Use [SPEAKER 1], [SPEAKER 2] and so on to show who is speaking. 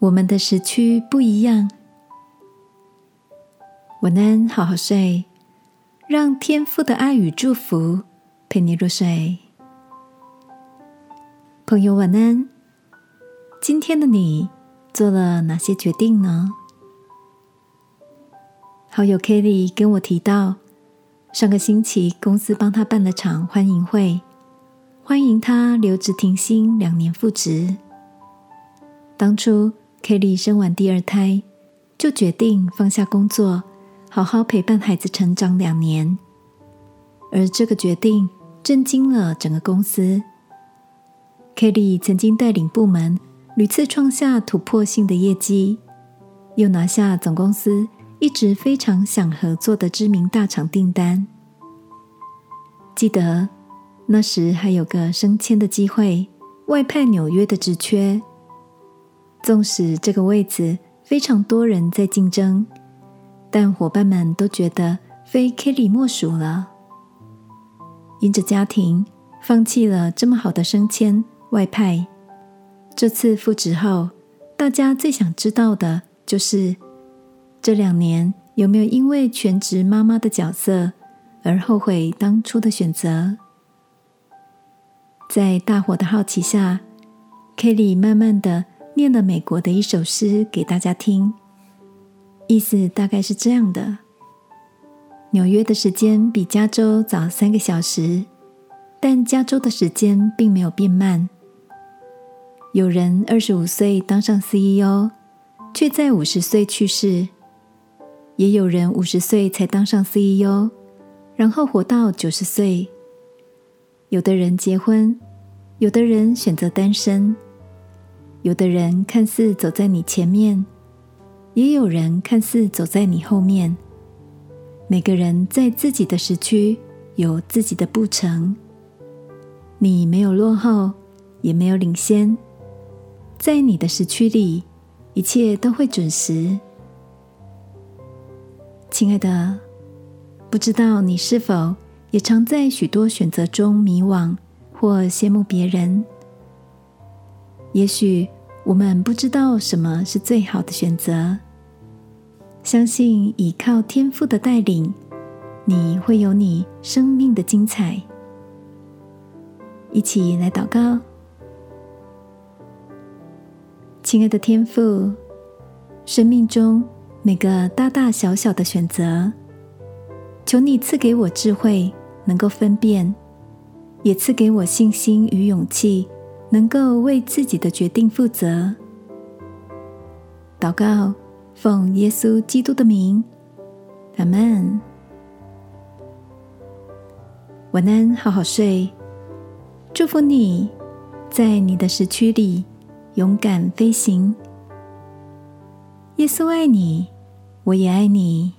[SPEAKER 1] 我们的时区不一样。晚安，好好睡，让天父的爱与祝福陪你入睡。朋友，晚安。今天的你做了哪些决定呢？好友 Kelly 跟我提到，上个星期公司帮他办了场欢迎会，欢迎他留职停薪两年复职。当初 Kelly 生完第二胎，就决定放下工作，好好陪伴孩子成长两年。而这个决定震惊了整个公司。Kelly 曾经带领部门屡次创下突破性的业绩，又拿下总公司。一直非常想合作的知名大厂订单。记得那时还有个升迁的机会，外派纽约的职缺。纵使这个位子非常多人在竞争，但伙伴们都觉得非 Kelly 莫属了。因着家庭，放弃了这么好的升迁外派。这次复职后，大家最想知道的就是。这两年有没有因为全职妈妈的角色而后悔当初的选择？在大伙的好奇下，Kelly 慢慢的念了美国的一首诗给大家听，意思大概是这样的：纽约的时间比加州早三个小时，但加州的时间并没有变慢。有人二十五岁当上 CEO，却在五十岁去世。也有人五十岁才当上 CEO，然后活到九十岁。有的人结婚，有的人选择单身，有的人看似走在你前面，也有人看似走在你后面。每个人在自己的时区有自己的步程。你没有落后，也没有领先，在你的时区里，一切都会准时。亲爱的，不知道你是否也常在许多选择中迷惘或羡慕别人？也许我们不知道什么是最好的选择。相信依靠天赋的带领，你会有你生命的精彩。一起来祷告，亲爱的天赋，生命中。每个大大小小的选择，求你赐给我智慧，能够分辨；也赐给我信心与勇气，能够为自己的决定负责。祷告，奉耶稣基督的名，阿门。晚安，好好睡。祝福你，在你的时区里勇敢飞行。耶稣爱你，我也爱你。